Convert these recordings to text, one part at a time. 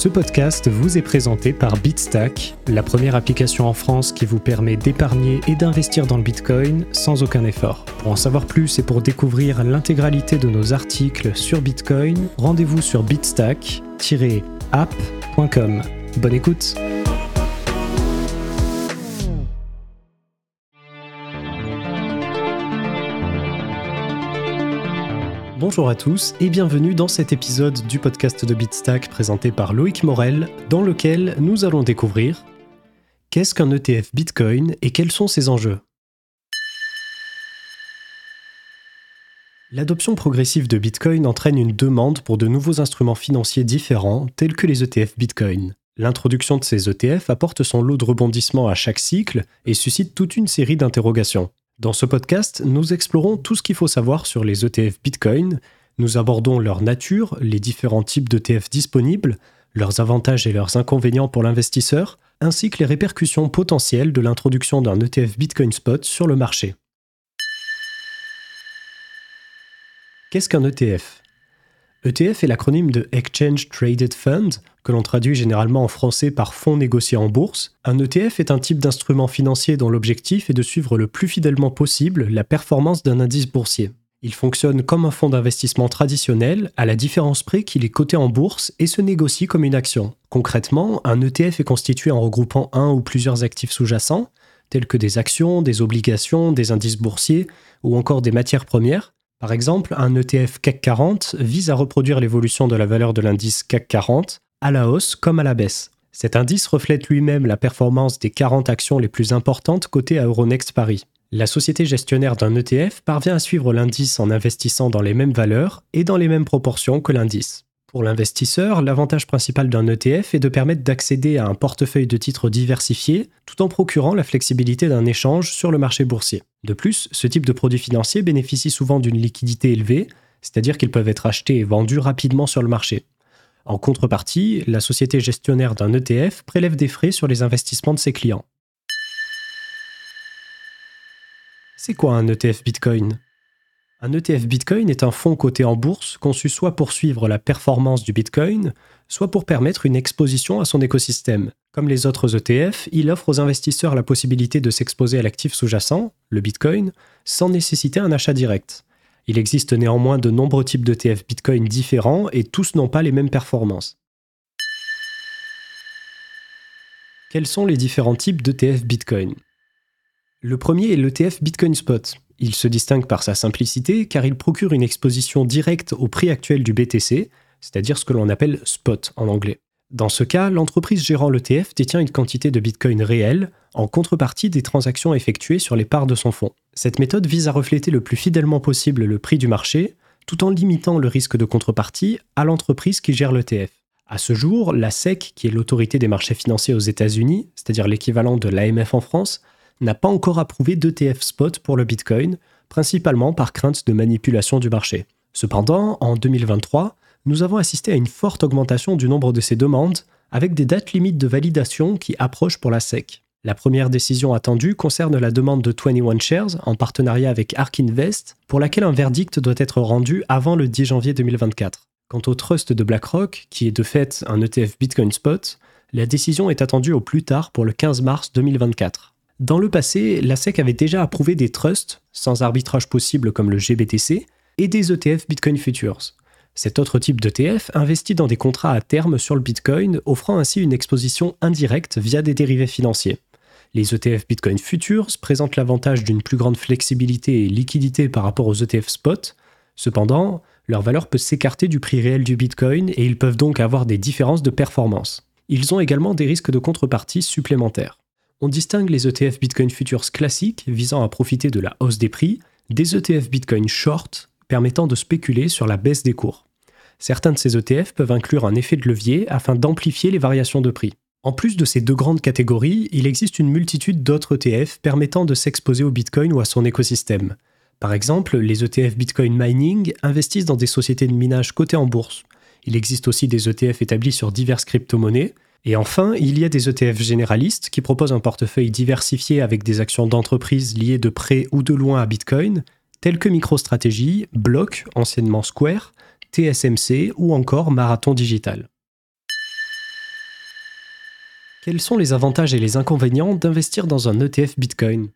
Ce podcast vous est présenté par Bitstack, la première application en France qui vous permet d'épargner et d'investir dans le Bitcoin sans aucun effort. Pour en savoir plus et pour découvrir l'intégralité de nos articles sur Bitcoin, rendez-vous sur bitstack-app.com. Bonne écoute Bonjour à tous et bienvenue dans cet épisode du podcast de Bitstack présenté par Loïc Morel, dans lequel nous allons découvrir qu'est-ce qu'un ETF Bitcoin et quels sont ses enjeux. L'adoption progressive de Bitcoin entraîne une demande pour de nouveaux instruments financiers différents tels que les ETF Bitcoin. L'introduction de ces ETF apporte son lot de rebondissements à chaque cycle et suscite toute une série d'interrogations. Dans ce podcast, nous explorons tout ce qu'il faut savoir sur les ETF Bitcoin, nous abordons leur nature, les différents types d'ETF disponibles, leurs avantages et leurs inconvénients pour l'investisseur, ainsi que les répercussions potentielles de l'introduction d'un ETF Bitcoin Spot sur le marché. Qu'est-ce qu'un ETF ETF est l'acronyme de Exchange Traded Fund, que l'on traduit généralement en français par fonds négociés en bourse. Un ETF est un type d'instrument financier dont l'objectif est de suivre le plus fidèlement possible la performance d'un indice boursier. Il fonctionne comme un fonds d'investissement traditionnel, à la différence près qu'il est coté en bourse et se négocie comme une action. Concrètement, un ETF est constitué en regroupant un ou plusieurs actifs sous-jacents, tels que des actions, des obligations, des indices boursiers ou encore des matières premières, par exemple, un ETF CAC 40 vise à reproduire l'évolution de la valeur de l'indice CAC 40 à la hausse comme à la baisse. Cet indice reflète lui-même la performance des 40 actions les plus importantes cotées à Euronext Paris. La société gestionnaire d'un ETF parvient à suivre l'indice en investissant dans les mêmes valeurs et dans les mêmes proportions que l'indice. Pour l'investisseur, l'avantage principal d'un ETF est de permettre d'accéder à un portefeuille de titres diversifié tout en procurant la flexibilité d'un échange sur le marché boursier. De plus, ce type de produits financiers bénéficie souvent d'une liquidité élevée, c'est-à-dire qu'ils peuvent être achetés et vendus rapidement sur le marché. En contrepartie, la société gestionnaire d'un ETF prélève des frais sur les investissements de ses clients. C'est quoi un ETF Bitcoin? Un ETF Bitcoin est un fonds coté en bourse conçu soit pour suivre la performance du Bitcoin, soit pour permettre une exposition à son écosystème. Comme les autres ETF, il offre aux investisseurs la possibilité de s'exposer à l'actif sous-jacent, le Bitcoin, sans nécessiter un achat direct. Il existe néanmoins de nombreux types d'ETF Bitcoin différents et tous n'ont pas les mêmes performances. Quels sont les différents types d'ETF Bitcoin? Le premier est l'ETF Bitcoin Spot. Il se distingue par sa simplicité car il procure une exposition directe au prix actuel du BTC, c'est-à-dire ce que l'on appelle spot en anglais. Dans ce cas, l'entreprise gérant l'ETF détient une quantité de Bitcoin réelle en contrepartie des transactions effectuées sur les parts de son fonds. Cette méthode vise à refléter le plus fidèlement possible le prix du marché, tout en limitant le risque de contrepartie à l'entreprise qui gère l'ETF. À ce jour, la SEC, qui est l'autorité des marchés financiers aux États-Unis, c'est-à-dire l'équivalent de l'AMF en France, n'a pas encore approuvé d'ETF spot pour le Bitcoin, principalement par crainte de manipulation du marché. Cependant, en 2023, nous avons assisté à une forte augmentation du nombre de ces demandes, avec des dates limites de validation qui approchent pour la SEC. La première décision attendue concerne la demande de 21 Shares en partenariat avec Ark Invest, pour laquelle un verdict doit être rendu avant le 10 janvier 2024. Quant au trust de BlackRock, qui est de fait un ETF Bitcoin Spot, la décision est attendue au plus tard pour le 15 mars 2024. Dans le passé, la SEC avait déjà approuvé des trusts, sans arbitrage possible comme le GBTC, et des ETF Bitcoin Futures. Cet autre type d'ETF investit dans des contrats à terme sur le Bitcoin, offrant ainsi une exposition indirecte via des dérivés financiers. Les ETF Bitcoin Futures présentent l'avantage d'une plus grande flexibilité et liquidité par rapport aux ETF spot. Cependant, leur valeur peut s'écarter du prix réel du Bitcoin et ils peuvent donc avoir des différences de performance. Ils ont également des risques de contrepartie supplémentaires on distingue les ETF Bitcoin Futures classiques visant à profiter de la hausse des prix des ETF Bitcoin Short permettant de spéculer sur la baisse des cours. Certains de ces ETF peuvent inclure un effet de levier afin d'amplifier les variations de prix. En plus de ces deux grandes catégories, il existe une multitude d'autres ETF permettant de s'exposer au Bitcoin ou à son écosystème. Par exemple, les ETF Bitcoin Mining investissent dans des sociétés de minage cotées en bourse. Il existe aussi des ETF établis sur diverses crypto-monnaies, et enfin, il y a des ETF généralistes qui proposent un portefeuille diversifié avec des actions d'entreprise liées de près ou de loin à Bitcoin, telles que MicroStrategy, Block, anciennement Square, TSMC ou encore Marathon Digital. Quels sont les avantages et les inconvénients d'investir dans un ETF Bitcoin?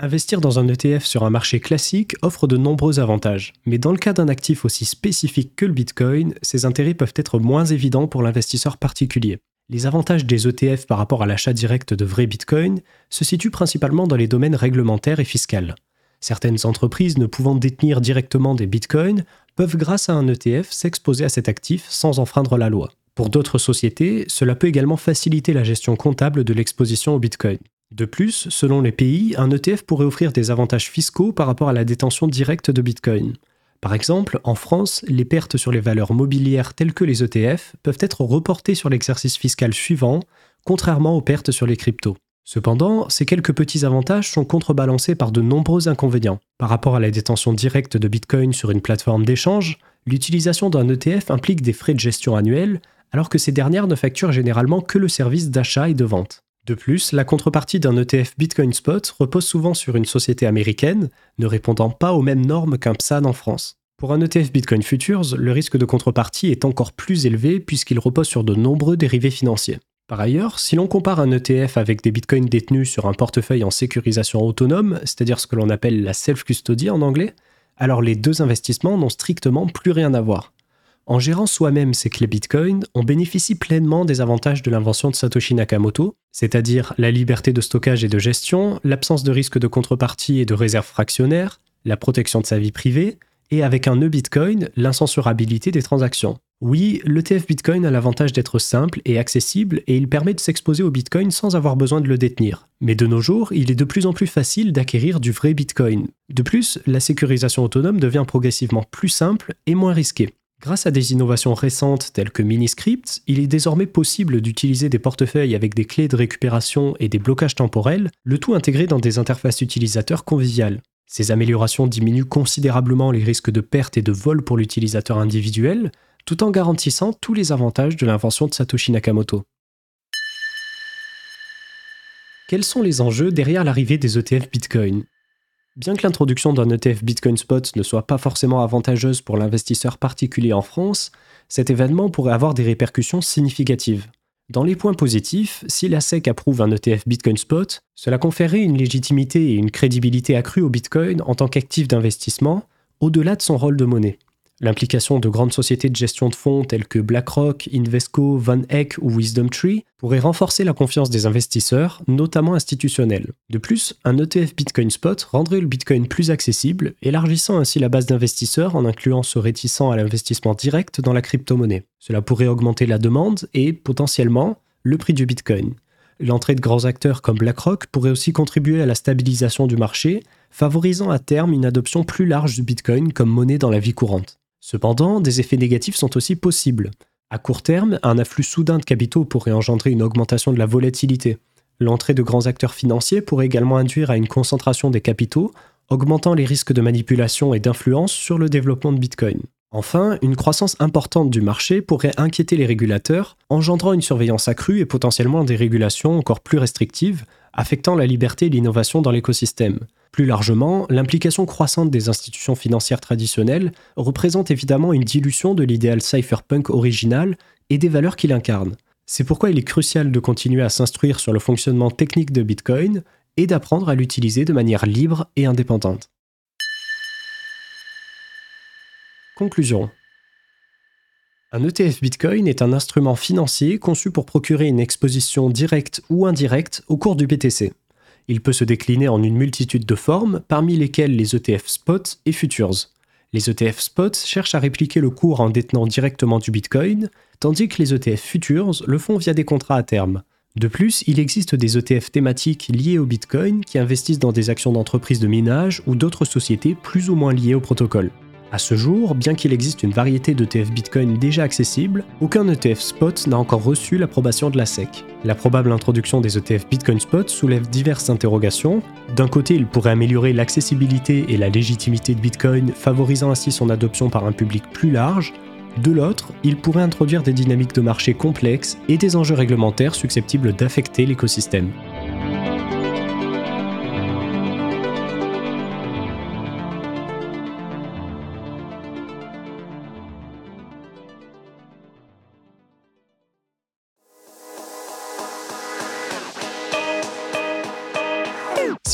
Investir dans un ETF sur un marché classique offre de nombreux avantages, mais dans le cas d'un actif aussi spécifique que le Bitcoin, ces intérêts peuvent être moins évidents pour l'investisseur particulier. Les avantages des ETF par rapport à l'achat direct de vrais Bitcoin se situent principalement dans les domaines réglementaires et fiscaux. Certaines entreprises ne pouvant détenir directement des bitcoins peuvent grâce à un ETF s'exposer à cet actif sans enfreindre la loi. Pour d'autres sociétés, cela peut également faciliter la gestion comptable de l'exposition au bitcoin. De plus, selon les pays, un ETF pourrait offrir des avantages fiscaux par rapport à la détention directe de bitcoin. Par exemple, en France, les pertes sur les valeurs mobilières telles que les ETF peuvent être reportées sur l'exercice fiscal suivant, contrairement aux pertes sur les cryptos. Cependant, ces quelques petits avantages sont contrebalancés par de nombreux inconvénients. Par rapport à la détention directe de Bitcoin sur une plateforme d'échange, l'utilisation d'un ETF implique des frais de gestion annuels, alors que ces dernières ne facturent généralement que le service d'achat et de vente. De plus, la contrepartie d'un ETF Bitcoin Spot repose souvent sur une société américaine, ne répondant pas aux mêmes normes qu'un PSAN en France. Pour un ETF Bitcoin Futures, le risque de contrepartie est encore plus élevé puisqu'il repose sur de nombreux dérivés financiers. Par ailleurs, si l'on compare un ETF avec des bitcoins détenus sur un portefeuille en sécurisation autonome, c'est-à-dire ce que l'on appelle la self-custody en anglais, alors les deux investissements n'ont strictement plus rien à voir. En gérant soi-même ses clés Bitcoin, on bénéficie pleinement des avantages de l'invention de Satoshi Nakamoto, c'est-à-dire la liberté de stockage et de gestion, l'absence de risque de contrepartie et de réserve fractionnaire, la protection de sa vie privée, et avec un nœud Bitcoin, l'incensurabilité des transactions. Oui, l'ETF Bitcoin a l'avantage d'être simple et accessible et il permet de s'exposer au Bitcoin sans avoir besoin de le détenir. Mais de nos jours, il est de plus en plus facile d'acquérir du vrai Bitcoin. De plus, la sécurisation autonome devient progressivement plus simple et moins risquée. Grâce à des innovations récentes telles que Miniscript, il est désormais possible d'utiliser des portefeuilles avec des clés de récupération et des blocages temporels, le tout intégré dans des interfaces utilisateurs conviviales. Ces améliorations diminuent considérablement les risques de perte et de vol pour l'utilisateur individuel, tout en garantissant tous les avantages de l'invention de Satoshi Nakamoto. Quels sont les enjeux derrière l'arrivée des ETF Bitcoin? Bien que l'introduction d'un ETF Bitcoin Spot ne soit pas forcément avantageuse pour l'investisseur particulier en France, cet événement pourrait avoir des répercussions significatives. Dans les points positifs, si la SEC approuve un ETF Bitcoin Spot, cela conférerait une légitimité et une crédibilité accrue au Bitcoin en tant qu'actif d'investissement, au-delà de son rôle de monnaie. L'implication de grandes sociétés de gestion de fonds telles que BlackRock, Invesco, Van Eck ou WisdomTree pourrait renforcer la confiance des investisseurs, notamment institutionnels. De plus, un ETF Bitcoin Spot rendrait le Bitcoin plus accessible, élargissant ainsi la base d'investisseurs en incluant ceux réticents à l'investissement direct dans la crypto-monnaie. Cela pourrait augmenter la demande et, potentiellement, le prix du Bitcoin. L'entrée de grands acteurs comme BlackRock pourrait aussi contribuer à la stabilisation du marché, favorisant à terme une adoption plus large du Bitcoin comme monnaie dans la vie courante. Cependant, des effets négatifs sont aussi possibles. À court terme, un afflux soudain de capitaux pourrait engendrer une augmentation de la volatilité. L'entrée de grands acteurs financiers pourrait également induire à une concentration des capitaux, augmentant les risques de manipulation et d'influence sur le développement de Bitcoin. Enfin, une croissance importante du marché pourrait inquiéter les régulateurs, engendrant une surveillance accrue et potentiellement des régulations encore plus restrictives, affectant la liberté et l'innovation dans l'écosystème. Plus largement, l'implication croissante des institutions financières traditionnelles représente évidemment une dilution de l'idéal cypherpunk original et des valeurs qu'il incarne. C'est pourquoi il est crucial de continuer à s'instruire sur le fonctionnement technique de Bitcoin et d'apprendre à l'utiliser de manière libre et indépendante. Conclusion. Un ETF Bitcoin est un instrument financier conçu pour procurer une exposition directe ou indirecte au cours du BTC. Il peut se décliner en une multitude de formes, parmi lesquelles les ETF spot et futures. Les ETF spot cherchent à répliquer le cours en détenant directement du Bitcoin, tandis que les ETF futures le font via des contrats à terme. De plus, il existe des ETF thématiques liés au Bitcoin qui investissent dans des actions d'entreprises de minage ou d'autres sociétés plus ou moins liées au protocole. À ce jour, bien qu'il existe une variété d'ETF Bitcoin déjà accessibles, aucun ETF Spot n'a encore reçu l'approbation de la SEC. La probable introduction des ETF Bitcoin Spot soulève diverses interrogations. D'un côté, il pourrait améliorer l'accessibilité et la légitimité de Bitcoin, favorisant ainsi son adoption par un public plus large. De l'autre, il pourrait introduire des dynamiques de marché complexes et des enjeux réglementaires susceptibles d'affecter l'écosystème.